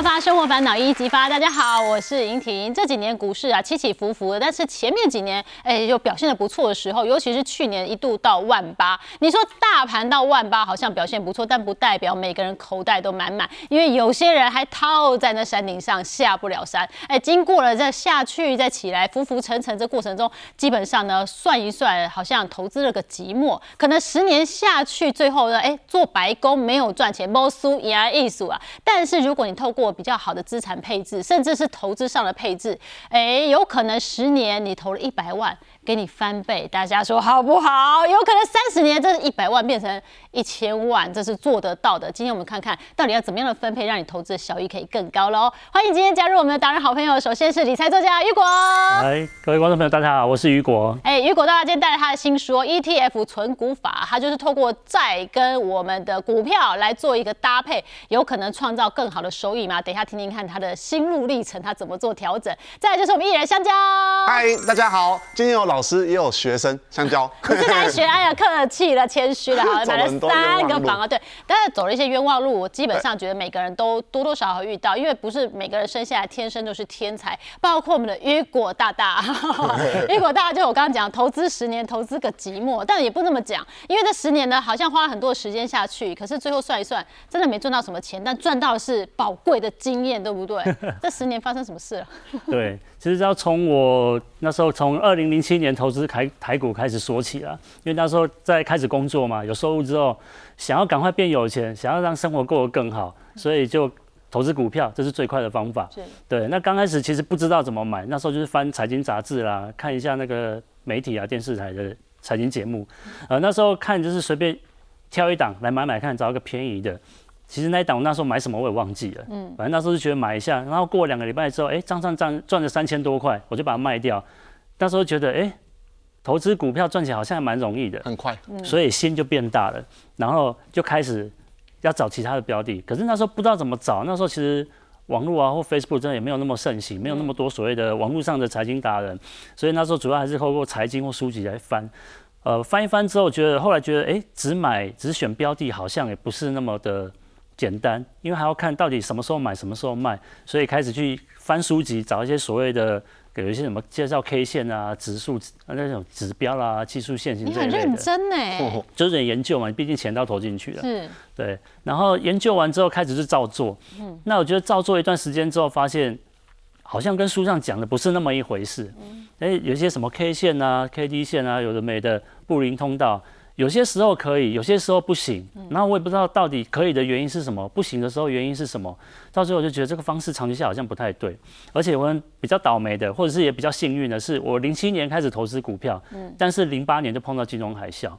爆发生活烦恼一一激发。大家好，我是莹婷。这几年股市啊起起伏伏，但是前面几年哎又表现的不错的时候，尤其是去年一度到万八。你说大盘到万八好像表现不错，但不代表每个人口袋都满满，因为有些人还套在那山顶上下不了山。哎，经过了再下去再起来，浮浮沉沉这过程中，基本上呢算一算，好像投资了个寂寞。可能十年下去，最后呢哎做白工没有赚钱，摸输也艺术啊。但是如果你透过比较好的资产配置，甚至是投资上的配置，哎，有可能十年你投了一百万，给你翻倍，大家说好不好？有可能三十年，这一百万变成一千万，这是做得到的。今天我们看看到底要怎么样的分配，让你投资的效益可以更高喽。欢迎今天加入我们的达人好朋友，首先是理财作家雨果。来，各位观众朋友，大家好，我是雨果。哎，雨果大家今天带来他的新书《ETF 存股法》，他就是透过债跟我们的股票来做一个搭配，有可能创造更好的收益吗？等一下听听看他的心路历程，他怎么做调整。再来就是我们艺人香蕉，嗨，大家好，今天有老师也有学生，香蕉。你是来学？哎呀，客气了，谦虚了，好，买了买了三个房啊，对，但是走了一些冤枉路，我基本上觉得每个人都多多少少遇到，因为不是每个人生下来天生就是天才，包括我们的雨果大大，雨果大大就我刚刚讲，投资十年，投资个寂寞，但也不那么讲，因为这十年呢，好像花了很多的时间下去，可是最后算一算，真的没赚到什么钱，但赚到的是宝贵的经验，对不对？这十年发生什么事了？对，其实要从我那时候从二零零七年投资台台股开始说起了，因为那时候在开始工作嘛，有收入之后，想要赶快变有钱，想要让生活过得更好，所以就投资股票，这是最快的方法。对，那刚开始其实不知道怎么买，那时候就是翻财经杂志啦，看一下那个媒体啊、电视台的财经节目，呃，那时候看就是随便挑一档来买买看，找一个便宜的。其实那一档我那时候买什么我也忘记了，嗯，反正那时候就觉得买一下，然后过两个礼拜之后，哎，账上赚赚了三千多块，我就把它卖掉。那时候觉得，哎，投资股票赚钱好像还蛮容易的，很快，所以心就变大了，然后就开始要找其他的标的。可是那时候不知道怎么找，那时候其实网络啊或 Facebook 真的也没有那么盛行，没有那么多所谓的网络上的财经达人，所以那时候主要还是透过财经或书籍来翻。呃，翻一翻之后，觉得后来觉得，哎，只买只选标的好像也不是那么的简单，因为还要看到底什么时候买，什么时候卖，所以开始去翻书籍，找一些所谓的。有一些什么介绍 K 线啊、指数啊那种指标啦、技术线型你很这一类的，认真呢，就是研究嘛，毕竟钱都投进去了。是对，然后研究完之后开始是照做。嗯，那我觉得照做一段时间之后，发现好像跟书上讲的不是那么一回事。嗯，哎，有一些什么 K 线啊、KD 线啊，有的没的布林通道，有些时候可以，有些时候不行。然后我也不知道到底可以的原因是什么，不行的时候原因是什么。到最后我就觉得这个方式长期下好像不太对，而且我比较倒霉的，或者是也比较幸运的是，我零七年开始投资股票，但是零八年就碰到金融海啸。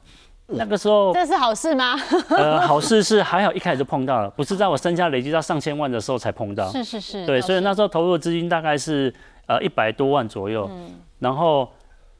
那个时候，这是好事吗？呃，好事是还好一开始就碰到了，不是在我身家累积到上千万的时候才碰到。是是是，对，所以那时候投入的资金大概是呃一百多万左右，然后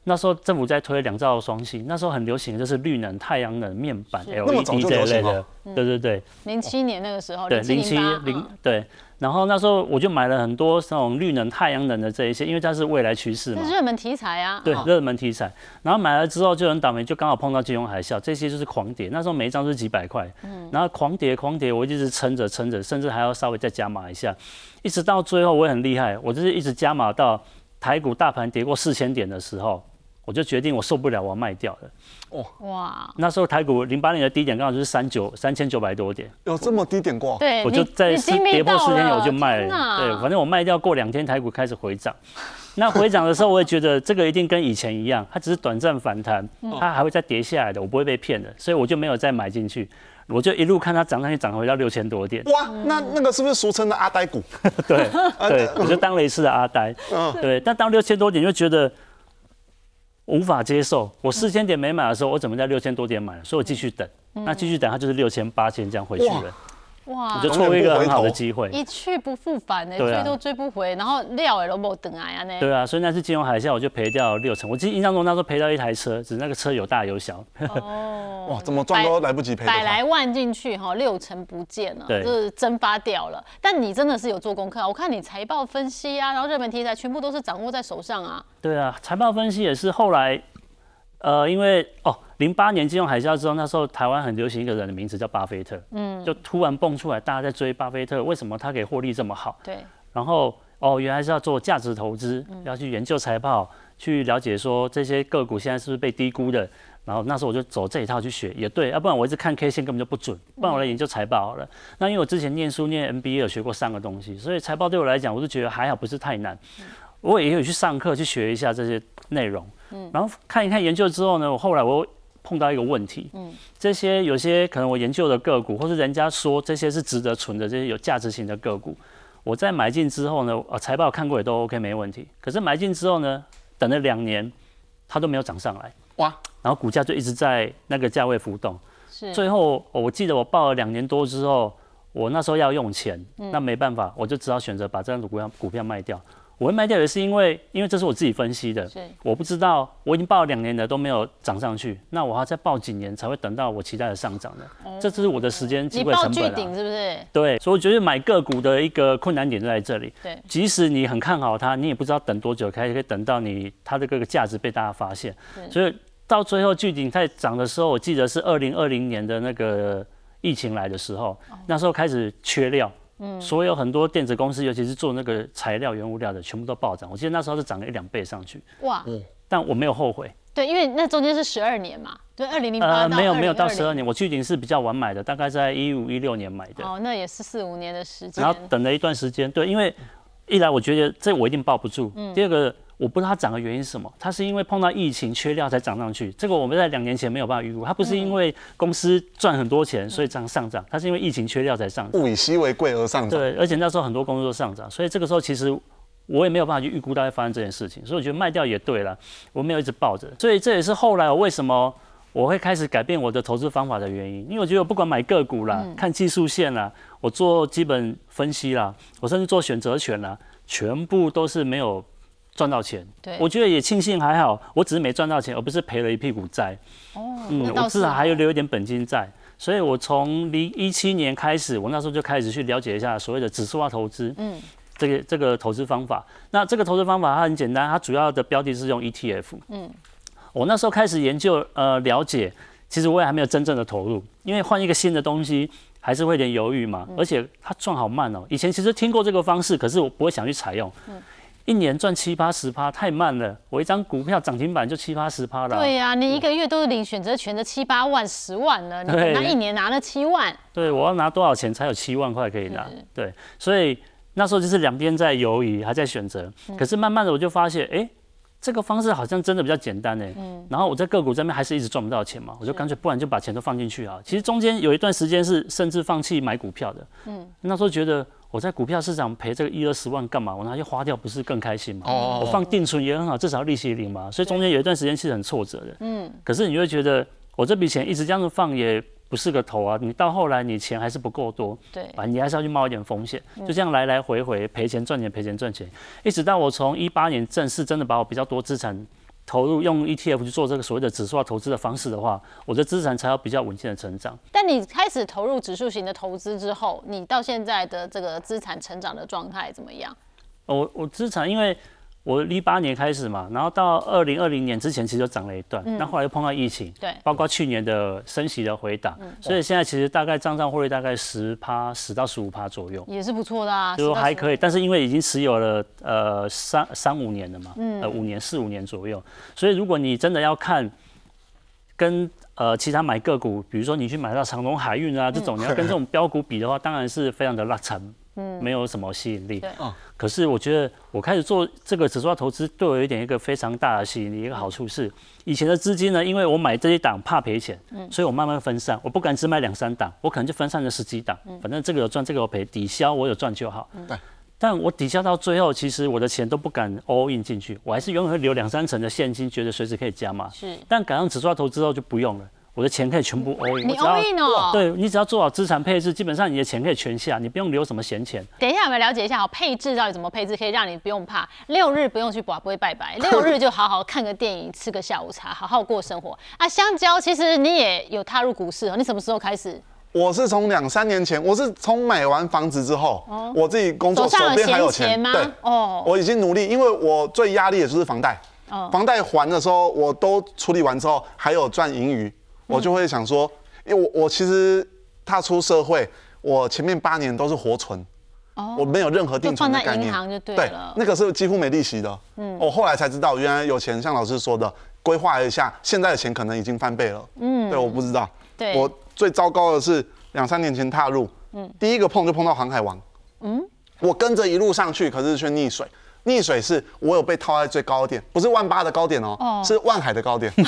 那时候政府在推两兆双星，那时候很流行的就是绿能、太阳能、面板、LED 就这一类的，对对对。零七年那个时候，对，零零七零对，然后那时候我就买了很多那种绿能、太阳能的这一些，因为它是未来趋势嘛。热门题材啊。哦，对热门题材，然后买了之后就很倒霉，就刚好碰到金融海啸，这些就是狂跌，那时候每一张都是几百块，然后狂跌狂跌，我一直撑着撑着，甚至还要稍微再加码一下，一直到最后我也很厉害，我就是一直加码到台股大盘跌过四千点的时候，我就决定我受不了，我要卖掉了。哦哇，那时候台股零八年的低点刚好就是三九三千九百多点，有这么低点过？对，我就你在跌破四千点我就卖了，对，反正我卖掉过两天，台股开始回涨。那回涨的时候，我也觉得这个一定跟以前一样，它只是短暂反弹，嗯它还会再跌下来的，我不会被骗的，所以我就没有再买进去，我就一路看它涨上去，涨回到六千多点。哇，那那个是不是俗称的阿呆股？对 对，我就当了一次的阿呆。嗯，对，但到六千多点就觉得无法接受。我四千点没买的时候，我怎么在六千多点买？了？所以我继续等，那继续等，它就是六千八千这样回去了，哇我就错过一个很好的机会。一去不复返呢，追都追不回，然后料也都没等来啊呢。对啊，所以那次金融海啸我就赔掉六成。我记得印象中那时候赔掉一台车，只是那个车有大有小。哦，哇，怎么赚都来不及赔。百来万进去哈，六成不见了，对就是蒸发掉了。但你真的是有做功课啊，我看你财报分析啊，然后热门题材全部都是掌握在手上啊。对啊，财报分析也是后来，呃，因为哦，零八年金融海啸之后，那时候台湾很流行一个人的名字叫巴菲特，嗯，就突然蹦出来，大家在追巴菲特，为什么他可以获利这么好？对，然后哦，原来是要做价值投资，要去研究财报，去了解说这些个股现在是不是被低估的。然后那时候我就走这一套去学，也对，要不然我一直看 K 线根本就不准，不然我来研究财报好了。那因为我之前念书念 MBA 有学过三个东西，所以财报对我来讲，我就觉得还好，不是太难。我也有去上课去学一下这些内容，嗯然后看一看研究之后呢，我后来我碰到一个问题，嗯这些有些可能我研究的个股，或是人家说这些是值得存的这些有价值型的个股，我在买进之后呢，呃，财报看过也都 OK 没问题。可是买进之后呢，等了两年，它都没有涨上来，哇！然后股价就一直在那个价位浮动，是。最后我记得我报了两年多之后，我那时候要用钱，那没办法，我就只好选择把这张股票股票卖掉。我会卖掉也是因为，因为这是我自己分析的，我不知道我已经报了两年了都没有涨上去，那我还要再报几年才会等到我期待的上涨的，这就是我的时间机会成本你报巨顶是不是？对，所以我觉得买个股的一个困难点就在这里。对，即使你很看好它，你也不知道等多久开始可以等到你它的各个价值被大家发现。所以到最后巨顶在涨的时候，我记得是二零二零年的那个疫情来的时候，那时候开始缺料。所有很多电子公司，尤其是做那个材料、原物料的，全部都暴涨。我记得那时候是涨了一两倍上去。哇！但我没有后悔。对，因为那中间是十二年嘛，对，二零零八没有没有到十二年，我去年是比较晚买的，大概在一五一六年买的。哦，那也是四五年的时间。然后等了一段时间，对，因为一来我觉得这我一定抱不住，第二个。我不知道它涨的原因是什么，它是因为碰到疫情缺料才涨上去。这个我们在两年前没有办法预估，它不是因为公司赚很多钱所以涨上涨，它是因为疫情缺料才上涨。物以稀为贵而上涨。对，而且那时候很多公司都上涨，所以这个时候其实我也没有办法去预估它会发生这件事情，所以我觉得卖掉也对了，我没有一直抱着。所以这也是后来我为什么我会开始改变我的投资方法的原因，因为我觉得不管买个股啦、看技术线啦、我做基本分析啦，我甚至做选择权啦，全部都是没有。赚到钱，对，我觉得也庆幸还好，我只是没赚到钱，而不是赔了一屁股债。哦，嗯，我至少还有留一点本金在，所以我从零一七年开始，我那时候就开始去了解一下所谓的指数化投资，嗯，这个这个投资方法。那这个投资方法它很简单，它主要的标的是用 ETF。嗯，我那时候开始研究呃了解，其实我也还没有真正的投入，因为换一个新的东西还是会有点犹豫嘛，而且它赚好慢哦。以前其实听过这个方式，可是我不会想去采用。嗯。一年赚七八十趴太慢了，我一张股票涨停板就七八十趴了。对呀，你一个月都是领选择权的七八万、十万了，你那一年拿了七万。对，我要拿多少钱才有七万块可以拿？对，所以那时候就是两边在犹豫，还在选择。可是慢慢的我就发现，哎。这个方式好像真的比较简单诶，嗯，然后我在个股这边还是一直赚不到钱嘛，我就干脆不然就把钱都放进去啊。其实中间有一段时间是甚至放弃买股票的，嗯，那时候觉得我在股票市场赔这个一二十万干嘛？我拿去花掉不是更开心吗？哦，我放定存也很好，至少利息零嘛。所以中间有一段时间是很挫折的，嗯，可是你会觉得我这笔钱一直这样子放也。不是个头啊！你到后来你钱还是不够多，对啊，你还是要去冒一点风险，就这样来来回回赔钱赚钱赔钱赚钱，一直到我从一八年正式真的把我比较多资产投入用 ETF 去做这个所谓的指数化投资的方式的话，我的资产才有比较稳健的成长。但你开始投入指数型的投资之后，你到现在的这个资产成长的状态怎么样？我我资产因为。我一八年开始嘛，然后到二零二零年之前其实就涨了一段，那后来又碰到疫情，对，包括去年的升息的回档，所以现在其实大概账上获利大概十趴十到十五趴左右，也是不错的啊，就还可以。但是因为已经持有了呃三三五年了嘛，呃五年四五年左右，所以如果你真的要看跟呃其他买个股，比如说你去买到长隆海运啊这种，你要跟这种标股比的话，当然是非常的拉长。嗯，没有什么吸引力。对，可是我觉得我开始做这个指数化投资，对我有一点一个非常大的吸引力。一个好处是，以前的资金呢，因为我买这一档怕赔钱，嗯，所以我慢慢分散，我不敢只买两三档，我可能就分散了十几档。嗯，反正这个有赚，这个有赔，抵消我有赚就好。对，但我抵消到最后，其实我的钱都不敢 all in 进去，我还是永远会留两三成的现金，觉得随时可以加码。是，但赶上指数化投资后就不用了。我的钱可以全部 all in，你 all in 哦？对你只要做好资产配置，基本上你的钱可以全下，你不用留什么闲钱。等一下，我们了解一下哦配置到底怎么配置，可以让你不用怕六日不用去拔，不会拜拜，六日就好好看个电影，吃个下午茶，好好过生活啊。香蕉，其实你也有踏入股市哦，你什么时候开始？我是从两三年前，我是从买完房子之后，我自己工作手边还有钱吗？对，哦，我已经努力，因为我最压力的就是房贷。哦房贷还的时候我都处理完之后，还有赚盈余，我就会想说，因为我我其实踏出社会，我前面八年都是活存。我没有任何定存的就放在概念，银行就对了那个是几乎没利息的。嗯，我后来才知道，原来有钱，像老师说的，规划一下，现在的钱可能已经翻倍了。嗯，对，我不知道。对我最糟糕的是两三年前踏入，嗯，第一个碰就碰到航海王。嗯，我跟着一路上去，可是却溺水。溺水是我有被套在最高点，不是万八的高点哦，哦是万海的高点。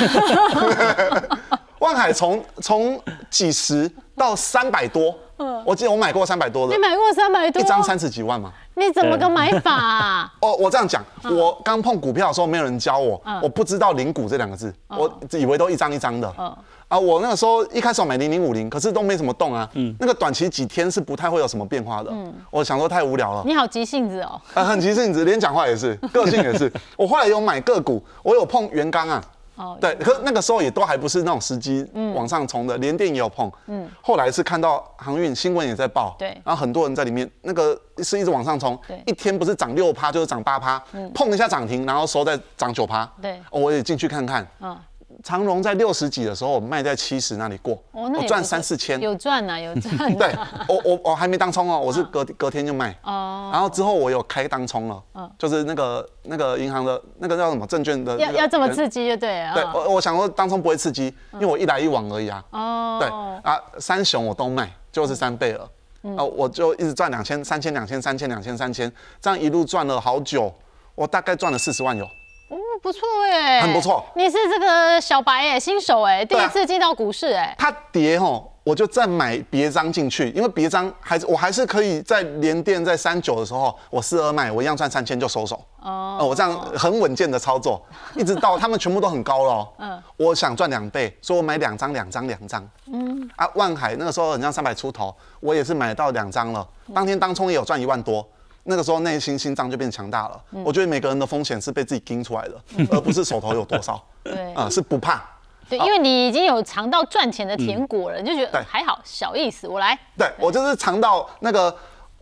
万海从从几十到三百多，嗯我记得我买过三百多的你，买过三百多，一张三十几万嘛。你怎么个买法啊？哦，我这样讲，我刚碰股票的时候没有人教我，嗯我不知道零股这两个字，我以为都一张一张的。嗯啊，我那个时候一开始我买零零五零，可是都没什么动啊。嗯那个短期几天是不太会有什么变化的。嗯我想说太无聊了，你好急性子哦。啊，很急性子，连讲话也是，个性也是。我后来有买个股，我有碰元刚啊。哦，对，可是那个时候也都还不是那种时机往上冲的，连电也有碰。嗯，后来是看到航运新闻也在报，对。然后很多人在里面，那个是一直往上冲对，一天不是涨六趴就是涨八趴，碰一下涨停，然后收再涨九趴。对。哦，我也进去看看。嗯，长荣在六十几的时候，我卖在七十那里过，哦，我赚三四千。有赚呐，有赚呐。对，我我我还没当冲哦，我是隔隔天就卖。哦，然后之后我有开当冲了，就是那个那个银行的那个叫什么证券的那个要要这么刺激就对了。对，嗯我我想说当冲不会刺激，因为我一来一往而已啊。哦，对啊，三雄我都卖，就是三倍了。啊，我就一直赚两千、三千、两千、三千、两千、三千，这样一路赚了好久，我大概赚了四十万有。哦，不错哎，很不错你是这个小白哎，新手哎，第一次进到股市哎。它跌吼，我就再买别张进去，因为别张还是我还是可以在连电在三九的时候，我四二卖，我一样赚三千就收手。哦，哦，我这样很稳健的操作，一直到他们全部都很高了、嗯，我想赚两倍，所以我买两张、两张、两张。嗯，啊，万海那个时候好像三百出头，我也是买到两张了。当天当冲也有赚一万多，那个时候内心心脏就变强大了。我觉得每个人的风险是被自己盯出来的，而不是手头有多少。对啊、是不怕。对，因为你已经有尝到赚钱的甜果了，你就觉得对还好，小意思，我来。对我就是尝到那个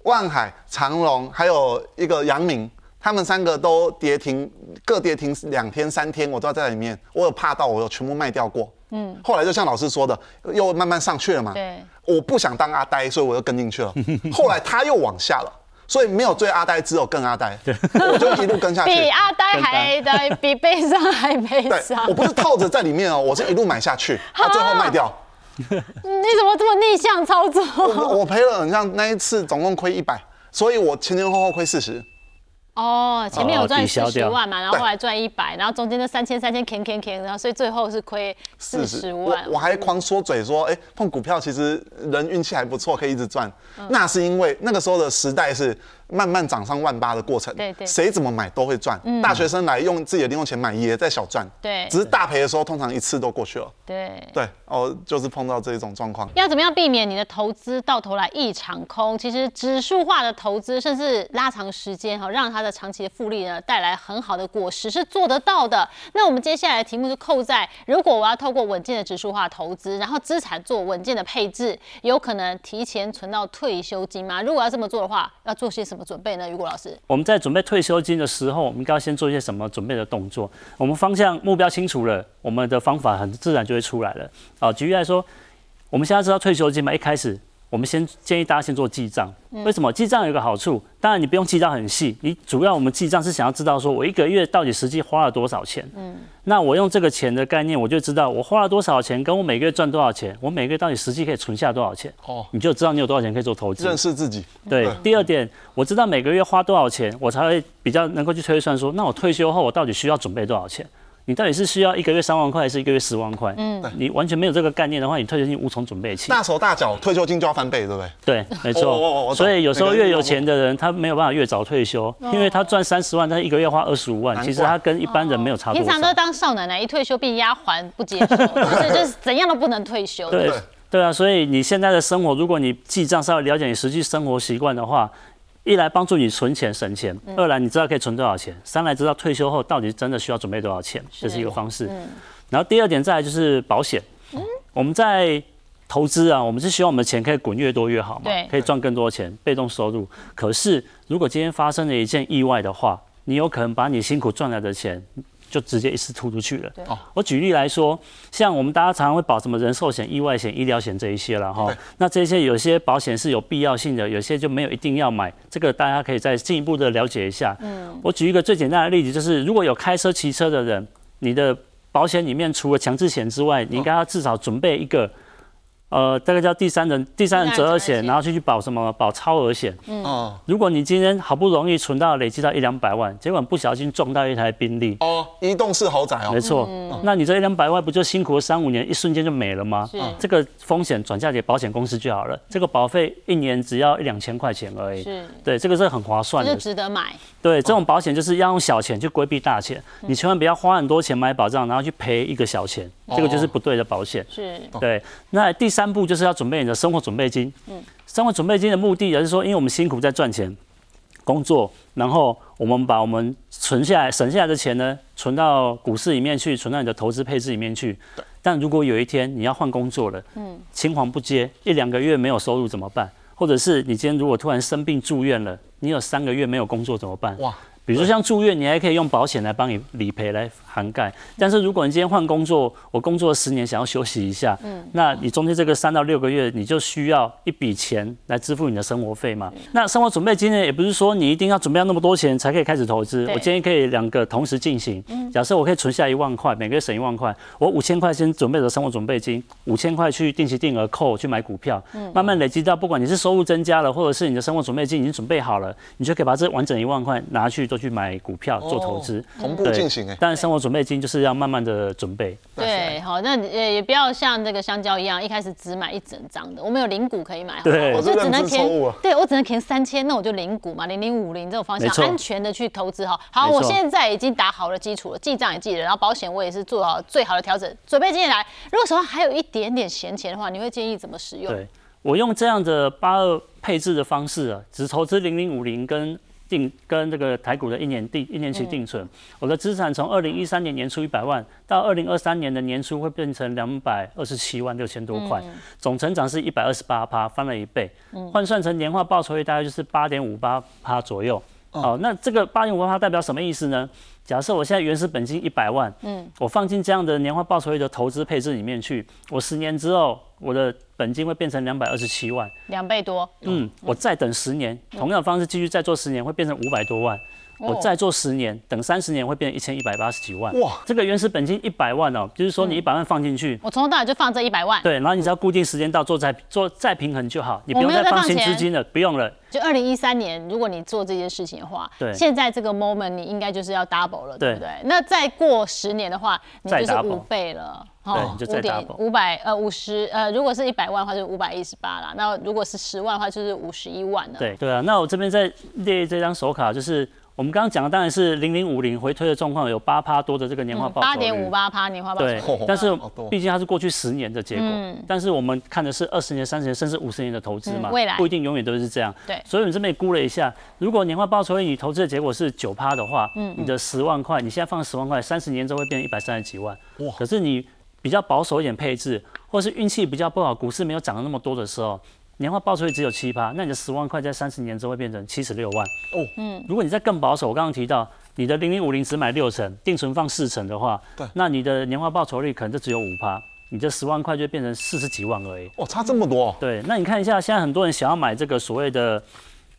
万海、长隆，还有一个阳明，他们三个都跌停，各跌停两天、三天，我都要在里面。我有怕到，我有全部卖掉过。嗯，后来就像老师说的，又慢慢上去了嘛。对，我不想当阿呆，所以我又跟进去了。后来他又往下了，所以没有追阿呆，只有更阿呆。我就一路跟下去。比阿呆还的，比悲伤还悲对伤，。我不是套着在里面哦，我是一路买下去，他最后卖掉。你怎么这么逆向操作？我我赔了，你像那一次总共亏一百，所以我前前后后亏四十。哦，前面有赚十万嘛，然后后来赚一百，然后中间那三千三千 can can can，然后所以最后是亏四十万。我我还狂说嘴说，哎、碰股票其实人运气还不错，可以一直赚。嗯那是因为那个时候的时代是慢慢涨上万八的过程，对对嗯谁怎么买都会赚。大学生来用自己的零用钱买也在小赚，对只是大赔的时候通常一次都过去了。对。对，哦，就是碰到这种状况。要怎么样避免你的投资到头来一场空？其实指数化的投资，甚至拉长时间哈，让它的长期的复利呢带来很好的果实是做得到的。那我们接下来的题目就扣在：如果我要透过稳健的指数化投资，然后资产做稳健的配置，有可能提前存到退休金吗？如果要这么做的话，要做些什么怎么准备呢？雨果老师，我们在准备退休金的时候，我们应该先做一些什么准备的动作？我们方向目标清楚了，我们的方法很自然就会出来了。啊，举例来说，我们现在知道退休金嘛，一开始我们先建议大家先做记账。为什么？记账有一个好处，当然你不用记账很细，你主要我们记账是想要知道说我一个月到底实际花了多少钱。嗯，那我用这个钱的概念，我就知道我花了多少钱，跟我每个月赚多少钱，我每个月到底实际可以存下多少钱。哦，你就知道你有多少钱可以做投资。认识自己。对对，第二点，我知道每个月花多少钱，我才会比较能够去推算说，那我退休后我到底需要准备多少钱？你到底是需要一个月三万块，还是一个月十万块？嗯，你完全没有这个概念的话，你退休金无从准备起。大手大脚，退休金就要翻倍，对不对？对，没错。所以有时候越有钱的人，他没有办法越早退休，因为他赚三十万，他一个月花二十五万，其实他跟一般人没有差多少平常都。当少奶奶，一退休变丫鬟，不接受，就 是就是怎样都不能退休。对对对啊，所以你现在的生活，如果你记账稍微了解你实际生活习惯的话，一来帮助你存钱省钱，二来你知道可以存多少钱，三来知道退休后到底真的需要准备多少钱，这是一个方式。然后第二点再来就是保险，我们在投资啊，我们是希望我们的钱可以滚越多越好嘛，可以赚更多钱，被动收入。可是如果今天发生了一件意外的话，你有可能把你辛苦赚来的钱就直接一次吐出去了我举例来说，像我们大家常常会保什么人寿险、意外险、医疗险这一些了哈对。那这些有些保险是有必要性的，有些就没有一定要买，这个大家可以再进一步的了解一下。嗯，我举一个最简单的例子，就是如果有开车、骑车的人，你的保险里面除了强制险之外，你应该要至少准备一个。呃，这个叫第三人第三人责任险，然后去去保什么保超额险。哦如果你今天好不容易存到累积到一两百万，结果不小心撞到一台宾利，哦，移动式豪宅哦，没错，那你这一两百万不就辛苦了三五年，一瞬间就没了吗？是。这个风险转嫁给保险公司就好了，这个保费一年只要一两千块钱而已。是，对，这个是很划算的。就。值得买。对，这种保险就是要用小钱去规避大钱，你千万不要花很多钱买保障，然后去赔一个小钱，这个就是不对的保险。是，对，那第三步就是要准备你的生活准备金。嗯，生活准备金的目的也是说，因为我们辛苦在赚钱、工作，然后我们把我们存下来、省下来的钱呢，存到股市里面去，存到你的投资配置里面去。但如果有一天你要换工作了，嗯，青黄不接，一两个月没有收入怎么办？或者是你今天如果突然生病住院了，你有三个月没有工作怎么办？哇，比如说像住院，你还可以用保险来帮你理赔来涵盖。但是如果你今天换工作，我工作了十年想要休息一下，那你中间这个三到六个月，你就需要一笔钱来支付你的生活费嘛。那生活准备金呢，也不是说你一定要准备要那么多钱才可以开始投资。我建议可以两个同时进行。假设我可以存下一万块，每个月省一万块，我五千块先准备的生活准备金，五千块去定期定额扣去买股票，慢慢累积到不管你是收入增加了，或者是你的生活准备金已经准备好了，你就可以把这完整一万块拿去都去买股票做投资。同步对进行哎，但生活准备金就是要慢慢的准备。对，好，那也也不要像这个香蕉一样，一开始只买一整张的。我们有零股可以买，对我就只能填，对我只能填三千，那我就零股嘛，零零五零这种方向安全的去投资哈。好，我现在已经打好了基础了，记账也记了，然后保险我也是做好最好的调整，准备进来。如果手上还有一点点闲钱的话，你会建议怎么使用？对我用这样的八二配置的方式啊，只投资零零五零跟定跟这个台股的一年定一年期定存，我的资产从二零一三年年初一百万到二零二三年的年初会变成两百二十七万六千多块，总成长是一百二十八趴，翻了一倍，换算成年化报酬率大概就是八点五八趴左右。好，那这个八点五趴代表什么意思呢？假设我现在原始本金一百万，嗯，我放进这样的年化报酬率的投资配置里面去，我十年之后我的本金会变成两百二十七万，两倍多，嗯，我再等十年，同样的方式继续再做十年，会变成五百多万。我再做十年，等三十年会变成一千一百八十几万。哇这个原始本金一百万哦，就是说你一百万放进去，我从头到尾就放这一百万，对，然后你只要固定时间到做再做再平衡就好，你不用再放新资金了，不用了。就二零一三年，如果你做这件事情的话，对现在这个 moment 你应该就是要 double 了，对对不对？那再过十年的话，你再就是五倍了，对你就再五点 double 五百呃五十呃，如果是一百万的话，就是五百一十八啦。那如果是十万的话，就是五十一万了。对对啊，那我这边再列这张手卡，就是我们刚刚讲的，当然是零零五零回推的状况，有八趴多的这个年化报酬率。八点五八趴年化报酬率对，但是毕竟它是过去十年的结果，但是我们看的是二十年、三十年甚至五十年的投资嘛，嗯未来不一定永远都是这样。对所以我们这边估了一下，如果年化报酬率你投资的结果是九趴的话，你的十万块，你现在放十万块，三十年之后会变成一百三十几万。哇可是你比较保守一点配置，或是运气比较不好，股市没有涨得那么多的时候。年化报酬率只有七趴，那你的十万块在三十年之后会变成七十六万。哦，嗯，如果你再更保守，我刚刚提到你的零零五零只买六成，定存放四成的话，对那你的年化报酬率可能就只有五趴，你这十万块就变成四十几万而已。哦，差这么多哦，对，那你看一下，现在很多人想要买这个所谓的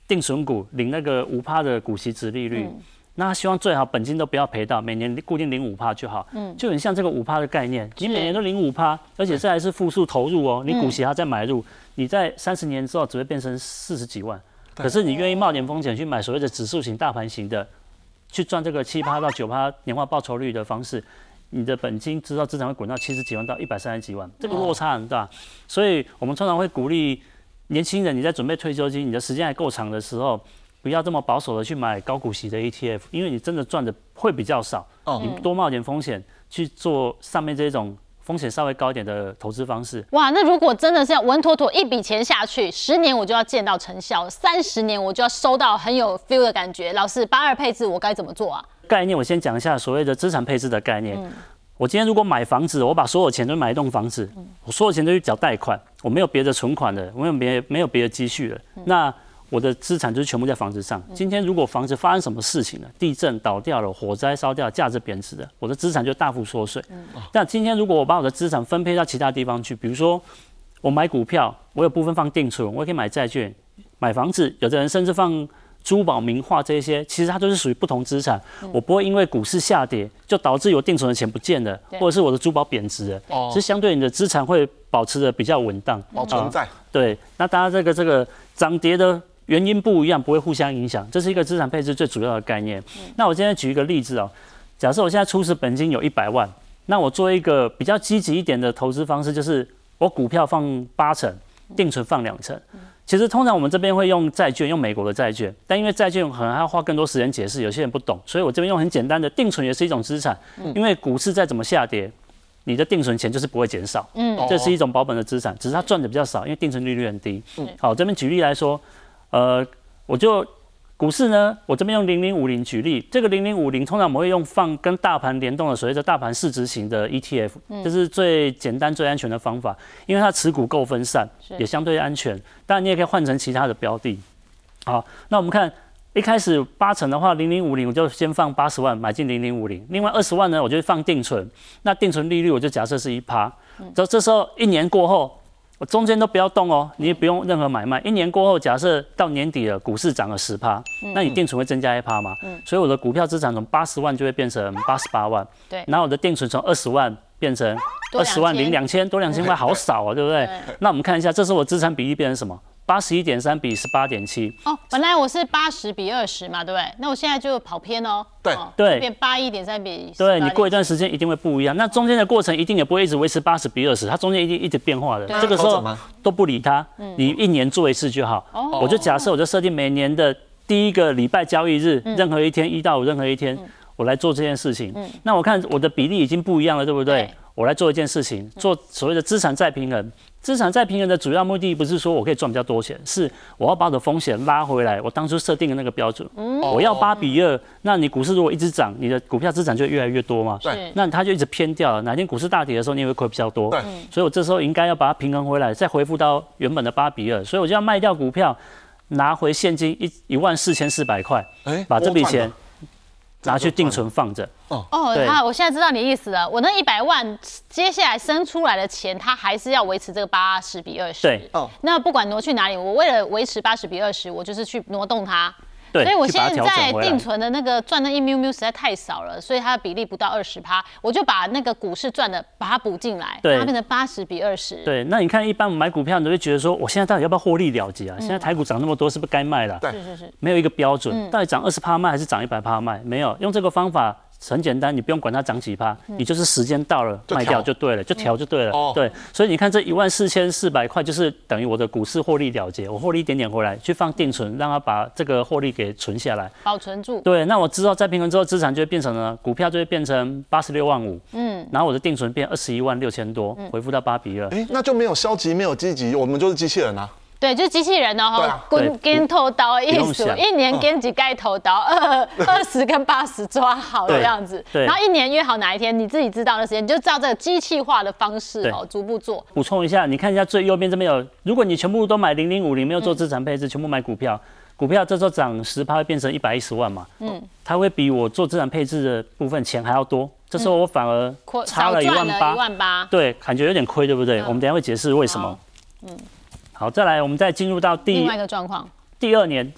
定存股，领那个五趴的股息值利率。那他希望最好本金都不要赔到，每年固定零五趴就好。嗯，就很像这个五趴的概念，你每年都零五趴，而且这还是复数投入哦，你股息还要再买入，你在三十年之后只会变成四十几万。可是你愿意冒点风险去买所谓的指数型、大盘型的，去赚这个七趴到九趴年化报酬率的方式，你的本金知道资产会滚到七十几万到一百三十几万，这个落差很大。所以我们通常会鼓励年轻人，你在准备退休金，你的时间还够长的时候，不要这么保守的去买高股息的 ETF，因为你真的赚的会比较少。哦你多冒点风险去做上面这种风险稍微高一点的投资方式。哇，那如果真的是要稳妥妥一笔钱下去，十年我就要见到成效，三十年我就要收到很有 feel 的感觉。老师，八二配置我该怎么做啊？概念我先讲一下所谓的资产配置的概念。我今天如果买房子，我把所有钱都买一栋房子，我所有钱都去缴贷款，我没有别的存款的，我没有别没有别的积蓄了。那我的资产就是全部在房子上。今天如果房子发生什么事情了，地震倒掉了，火灾烧掉，价值贬值的，我的资产就大幅缩水。但今天如果我把我的资产分配到其他地方去，比如说我买股票，我有部分放定存，我也可以买债券、买房子，有的人甚至放。珠宝、名画这些，其实它都是属于不同资产。我不会因为股市下跌，就导致有定存的钱不见了，或者是我的珠宝贬值了。哦，是相对你的资产会保持的比较稳当，保存在。对，那大家这个这个涨跌的原因不一样，不会互相影响，这是一个资产配置最主要的概念。那我今天举一个例子哦，假设我现在初始本金有一百万，那我做一个比较积极一点的投资方式，就是我股票放八成，定存放两成。其实通常我们这边会用债券，用美国的债券，但因为债券可能还要花更多时间解释，有些人不懂，所以我这边用很简单的定存也是一种资产，因为股市再怎么下跌，你的定存钱就是不会减少，嗯，这是一种保本的资产，只是它赚的比较少，因为定存利率很低。嗯，好，这边举例来说，呃，我就。股市呢，我这边用零零五零举例，这个零零五零通常我们会用放跟大盘联动的所谓的大盘市值型的 ETF，这是最简单最安全的方法，因为它持股够分散，也相对安全。当然你也可以换成其他的标的。好，那我们看一开始八成的话，零零五零我就先放八十万买进零零五零，另外二十万呢我就放定存，那定存利率我就假设是一趴，这这时候一年过后。我中间都不要动哦，你也不用任何买卖。一年过后，假设到年底了，股市涨了十趴，那你定存会增加一趴嘛？嗯，所以我的股票资产从八十万就会变成八十八万。对，然后我的定存从二十万变成二十万零两千，多两千块，好少啊，对不对？那我们看一下，这是我资产比例变成什么？八十一点三比十八点七哦，本来我是八十比二十嘛，对不对？那我现在就跑偏哦，对对，变八一点三比，对你过一段时间一定会不一样。那中间的过程一定也不会一直维持八十比二十，它中间一定一直变化的。这个时候都不理它，你一年做一次就好。我就假设我就设定每年的第一个礼拜交易日，任何一天一到五任何一天，我来做这件事情。那我看我的比例已经不一样了，对不对？我来做一件事情，做所谓的资产再平衡。资产再平衡的主要目的不是说我可以赚比较多钱，是我要把我的风险拉回来。我当初设定的那个标准，我要八比二。那你股市如果一直涨，你的股票资产就越来越多嘛？对。那它就一直偏掉了。哪天股市大跌的时候，你也会亏比较多。对。所以我这时候应该要把它平衡回来，再恢复到原本的八比二。所以我就要卖掉股票，拿回现金一一万四千四百块，把这笔钱。拿去定存放着哦哦，好，我现在知道你意思了。我那一百万接下来生出来的钱，它还是要维持这个八十比二十。对，哦，那不管挪去哪里，我为了维持八十比二十，我就是去挪动它。所以我现在定存的那个赚的一喵喵实在太少了，所以它的比例不到二十趴，我就把那个股市赚的把它补进来，它变成八十比二十。对，那你看一般我们买股票，你都会觉得说，我现在到底要不要获利了结啊？现在台股涨那么多，是不是该卖了？对，是是是，没有一个标准，到底涨二十趴卖还是涨一百趴卖？没有，用这个方法。很简单，你不用管它涨几趴，你就是时间到了卖掉就对了，就调就对了。对，所以你看这一万四千四百块就是等于我的股市获利了结，我获利一点点回来，去放定存，让它把这个获利给存下来，保存住。对，那我知道再平衡之后，资产就会变成了股票就会变成八十六万五，嗯，然后我的定存变二十一万六千多，回复到八比二。哎，那就没有消极，没有积极，我们就是机器人啊。对，就是机器人哦，滚跟头刀的意思，一年跟几盖头刀，二二十跟八十抓好这样子，然后一年约好哪一天，你自己知道的时间，你就照这个机器化的方式哦，逐步做。补充一下，你看一下最右边这边有，如果你全部都买零零五零，没有做资产配置，全部买股票，股票这时候涨十趴会变成一百一十万嘛？嗯，它会比我做资产配置的部分钱还要多，这时候我反而差了一万八，一万八，对，感觉有点亏，对不对？我们等下会解释为什么。嗯。好，再来，我们再进入到第另外一个状况，第二年。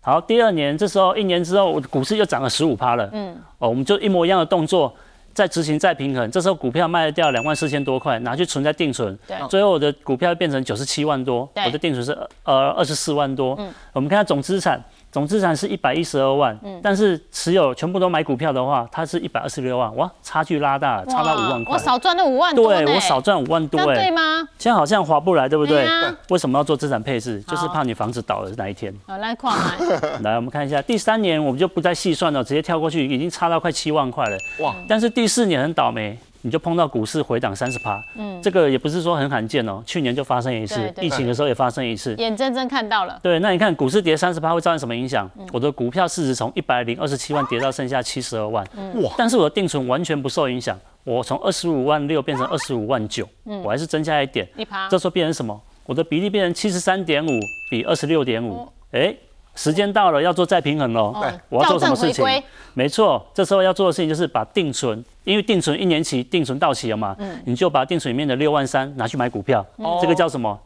好，第二年这时候一年之后，股市又涨了十五趴了。嗯，哦，我们就一模一样的动作，再执行再平衡。这时候股票卖掉两万四千多块，拿去存在定存。对，最后我的股票变成九十七万多，我的定存是呃二十四万多。嗯，我们看下总资产。总资产是一百一十二万，嗯，但是持有全部都买股票的话，它是一百二十六万，哇，差距拉大，差到五万块。我少赚了五万多，对我少赚五万多，哎，对吗？现在好像划不来，对不对？为什么要做资产配置？就是怕你房子倒了那一天。好，来看来我们看一下第三年，我们就不再细算了，直接跳过去，已经差到快七万块了。哇！但是第四年很倒霉。你就碰到股市回档三十趴，嗯，这个也不是说很罕见哦，去年就发生一次，疫情的时候也发生一次，眼睁睁看到了。对，那你看股市跌三十趴会造成什么影响？我的股票市值从一百零二十七万跌到剩下七十二万，哇！但是我的定存完全不受影响，我从二十五万六变成二十五万九，嗯，我还是增加一点，一趴，这时候变成什么？我的比例变成七十三点五比二十六点五。哦，哎，时间到了要做再平衡喽。对我要做什么事情？没错，这时候要做的事情就是把定存，因为定存一年期定存到期了嘛，嗯你就把定存里面的六万三拿去买股票，这个叫什么？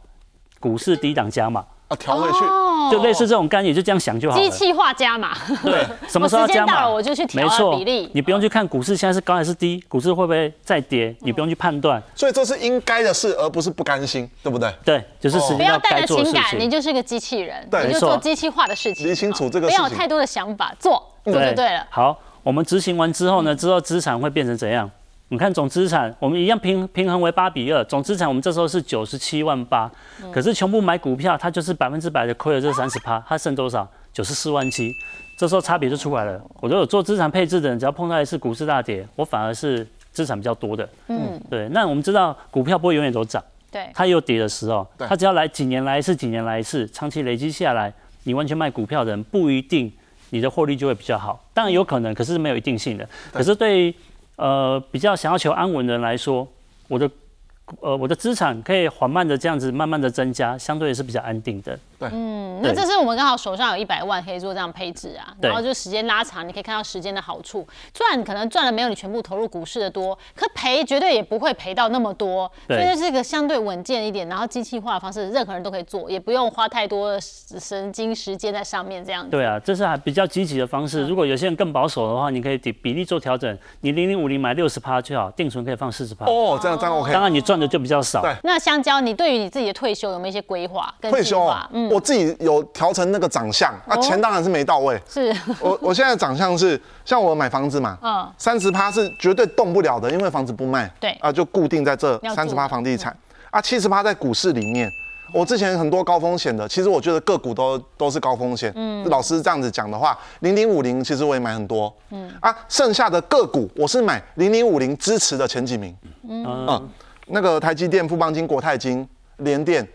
股市低档加码，啊，调回去。哦就类似这种概念，就这样想就好了机。器化加码。对，什么时候加码？我时间到了我就去调比例你不用去看股市现在是高还是低，股市会不会再跌，你不用去判断。所以这是应该的事，而不是不甘心，对不对？对，就是时不要带着情感，做事情。你就是个机器人，对你就做机器化的事情，理清楚这个不事情。要有太多的想法，做做就对了。好，我们执行完之后呢，之后资产会变成怎样？你看总资产，我们一样平平衡为八比二，总资产我们这时候是九十七万八，可是全部买股票，它就是百分之百的亏了这三十趴，它剩多少？九十四万七，这时候差别就出来了。我都有做资产配置的人，只要碰到一次股市大跌，我反而是资产比较多的。嗯，对，那我们知道股票不会永远都涨。对，它也有跌的时候，对它只要来几年来一次，几年来一次，长期累积下来，你完全卖股票的人不一定你的获利就会比较好，当然有可能，可是没有一定性的。可是对于呃比较想要求安稳的人来说，我的呃我的资产可以缓慢的这样子慢慢的增加，相对也是比较安定的。嗯，那对这是我们刚好手上有一百万可以做这样配置啊，对然后就时间拉长，你可以看到时间的好处。赚可能赚的没有你全部投入股市的多，可赔绝对也不会赔到那么多，所对以这是一个相对稳健一点，然后机器化的方式，任何人都可以做，也不用花太多的神经时间在上面这样子。对啊，这是还比较积极的方式。如果有些人更保守的话，你可以比比例做调整，你零零五零买六十趴就好，定存可以放四十趴。哦，这样这样 OK 当。然你赚的就比较少。对那香蕉，你对于你自己的退休有没有一些规划跟计退休嗯，我自己有调成那个长相啊，哦钱当然是没到位。是，我我现在的长相是，像我买房子嘛，嗯，三十趴是绝对动不了的，因为房子不卖，对啊，就固定在这三十趴房地产啊，七十趴在股市里面。我之前很多高风险的，其实我觉得个股都都是高风险。嗯，老师这样子讲的话，零零五零其实我也买很多。嗯啊，剩下的个股我是买零零五零支持的前几名。嗯，那个台积电、富邦金、国泰金、联电，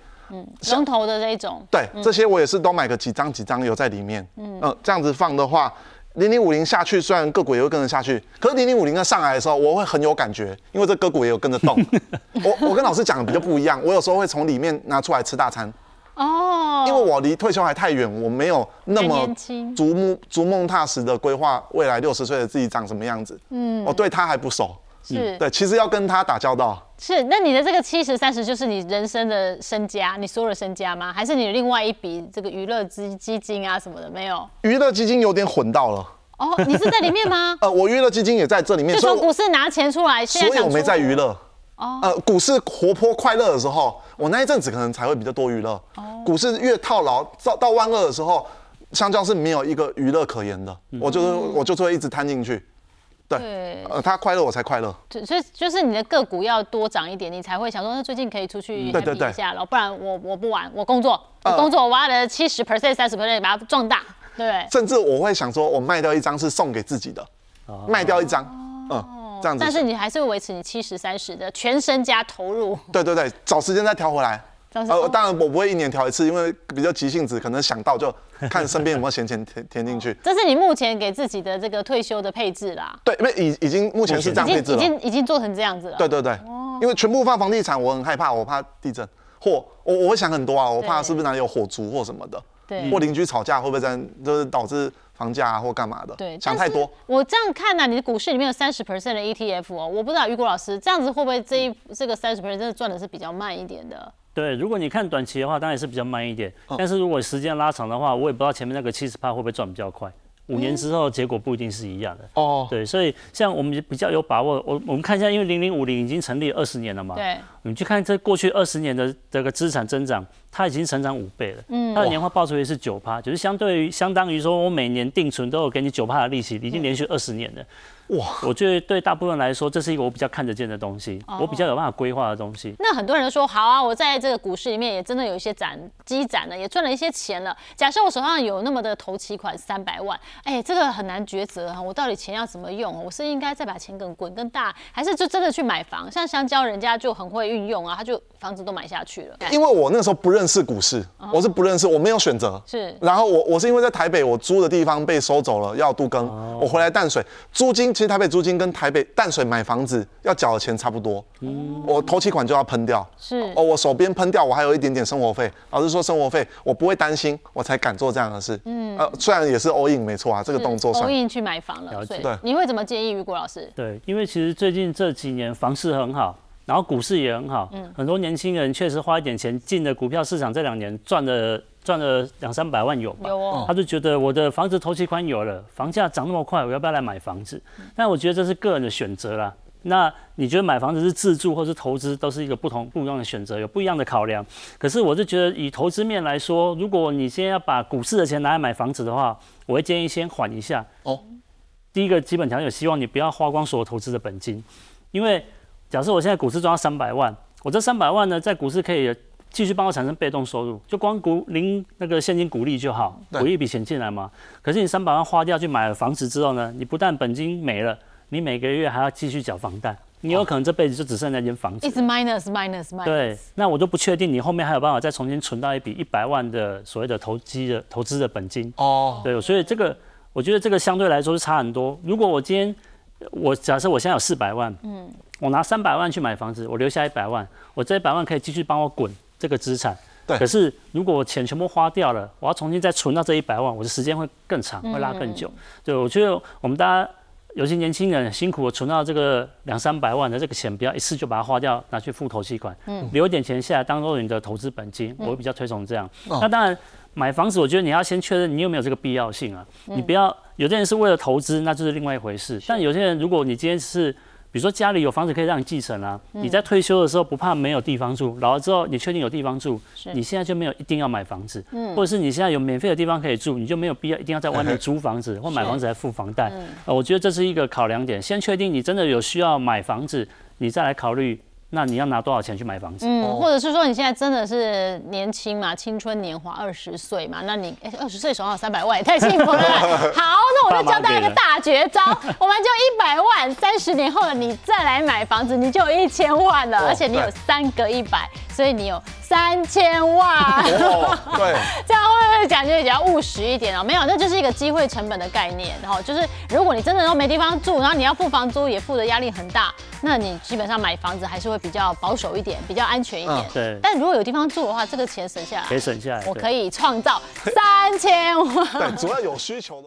龙头的这一种，对，这些我也是都买个几张几张有在里面。嗯、这样子放的话，零零五零下去，虽然个股也会跟着下去，可是零零五零在上来的时候，我会很有感觉，因为这个股也有跟着动。我我跟老师讲的比较不一样，我有时候会从里面拿出来吃大餐，哦，因为我离退休还太远，我没有那还么年轻逐梦逐梦踏实的规划未来六十岁的自己长什么样子。嗯，我对他还不熟。是对，其实要跟他打交道。是，那你的这个七十三十就是你人生的身家，你所有的身家吗？还是你另外一笔这个娱乐基基金啊什么的没有？娱乐基金有点混到了，哦，你是在里面吗？呃，我娱乐基金也在这里面，就从股市拿钱出来，所以我没在出娱乐。哦呃，股市活泼快乐的时候，我那一阵子可能才会比较多娱乐。哦股市越套牢到到万二的时候，香蕉是没有一个娱乐可言的，我就是我就是会一直摊进去。对，呃，他快乐我才快乐。就所以就是你的个股要多涨一点，你才会想说，那最近可以出去对对 happy 对一下了，不然我我不玩，我工作，我呃工作，我挖了七十 percent、三十 percent 把它壮大，对？甚至我会想说，我卖掉一张是送给自己的，卖掉一张，嗯，这样子。但是你还是会维持你七十三十的全身家投入。对对对，找时间再调回来。呃，当然我不会一年调一次，因为比较急性子，可能想到就看身边有没有闲钱填填进去。这是你目前给自己的这个退休的配置啦，对，因为已已经目前是这样已配置了。经已经已经做成这样子了。对对对，因为全部放房地产，我很害怕，我怕地震，或我我会想很多啊，我怕是不是哪里有火烛或什么的，对或邻居吵架会不会在就是导致房价啊或干嘛的，对，想太多。我这样看呢、你的股市里面有三十 percent 的 ETF 哦，我不知道于果老师这样子会不会这一这个三十 percent 真的赚的是比较慢一点的？对，如果你看短期的话，当然是比较慢一点。哦但是如果时间拉长的话，我也不知道前面那个七十趴会不会赚比较快。五年之后结果不一定是一样的。哦，对，所以像我们比较有把握，我我们看一下，因为零零五零已经成立二十年了嘛，对，你去看这过去二十年的这个资产增长，它已经成长五倍了。嗯，它的年化报酬率是九趴，就是相对于相当于说我每年定存都有给你九趴的利息，已经连续二十年了。哇，我觉得对大部分来说，这是一个我比较看得见的东西，我比较有办法规划的东西。那很多人都说好啊，我在这个股市里面也真的有一些攒积攒了，也赚了一些钱了。假设我手上有那么的投期款三百万，哎，这个很难抉择啊，我到底钱要怎么用？我是应该再把钱更滚更大，还是就真的去买房？像香蕉人家就很会运用啊，他就房子都买下去了。因为我那时候不认识股市，我是不认识，我没有选择。是然后我我是因为在台北，我租的地方被收走了，要都更，我回来淡水，租金其实台北租金跟台北淡水买房子要缴的钱差不多，我头期款就要喷掉。是哦，我手边喷掉，我还有一点点生活费。老实说，生活费我不会担心，我才敢做这样的事。嗯，呃，虽然也是 all in 没错啊，这个动作算 all。in 去买房了，了解所以对你会怎么建议于果老师？对，因为其实最近这几年房市很好，然后股市也很好，很多年轻人确实花一点钱进了股票市场，这两年赚了赚了两三百万有吧。有哦，他就觉得我的房子头期款有了，房价涨那么快，我要不要来买房子？但我觉得这是个人的选择啦。那你觉得买房子是自住或是投资，都是一个不同不一样的选择，有不一样的考量。可是我是觉得以投资面来说，如果你现在要把股市的钱拿来买房子的话，我会建议先缓一下。哦，第一个基本条件，希望你不要花光所有投资的本金，因为假设我现在股市赚到三百万，我这三百万呢，在股市可以继续帮我产生被动收入，就光股零那个现金股利就好，对股一笔钱进来嘛。可是你三百万花掉去买了房子之后呢，你不但本金没了，你每个月还要继续缴房贷，你有可能这辈子就只剩那间房子一。直 minus minus minus。对，那我就不确定你后面还有办法再重新存到一笔一百万的所谓的投机的投资的本金。哦，对，所以这个我觉得这个相对来说是差很多。如果我今天我假设我现在有四百万，嗯，我拿三百万去买房子，我留下一百万，我这一百万可以继续帮我滚这个资产。对可是如果我钱全部花掉了，我要重新再存到这一百万，我的时间会更长，会拉更久。对，我觉得我们大家。有些年轻人辛苦地存到这个两三百万的这个钱，不要一次就把它花掉，拿去付头期款，嗯，留一点钱下来当做你的投资本金，我会比较推崇这样。哦那当然，买房子我觉得你要先确认你有没有这个必要性啊，你不要有些人是为了投资，那就是另外一回事。但有些人如果你今天是比如说家里有房子可以让你继承啊，你在退休的时候不怕没有地方住，老了之后你确定有地方住，你现在就没有一定要买房子，或者是你现在有免费的地方可以住，你就没有必要一定要在外面租房子 或买房子来付房贷。呃，我觉得这是一个考量点，先确定你真的有需要买房子，你再来考虑，那你要拿多少钱去买房子？嗯，或者是说你现在真的是年轻嘛，青春年华二十岁嘛，那你二十岁手上有三百万也太幸福了。好，那我就教大家一个大绝招，我们就一百万，三十年后的你再来买房子，你就有一千万了，哦而且你有三个一百，所以你有三千万。哦，对，这样会不会感觉比较务实一点啊？没有，那就是一个机会成本的概念。然后就是，如果你真的都没地方住，然后你要付房租，也付的压力很大，那你基本上买房子还是会比较保守一点，比较安全一点。嗯对但如果有地方住的话，这个钱省下来，可以省下来。我可以创造三千万。对，主要有需求的。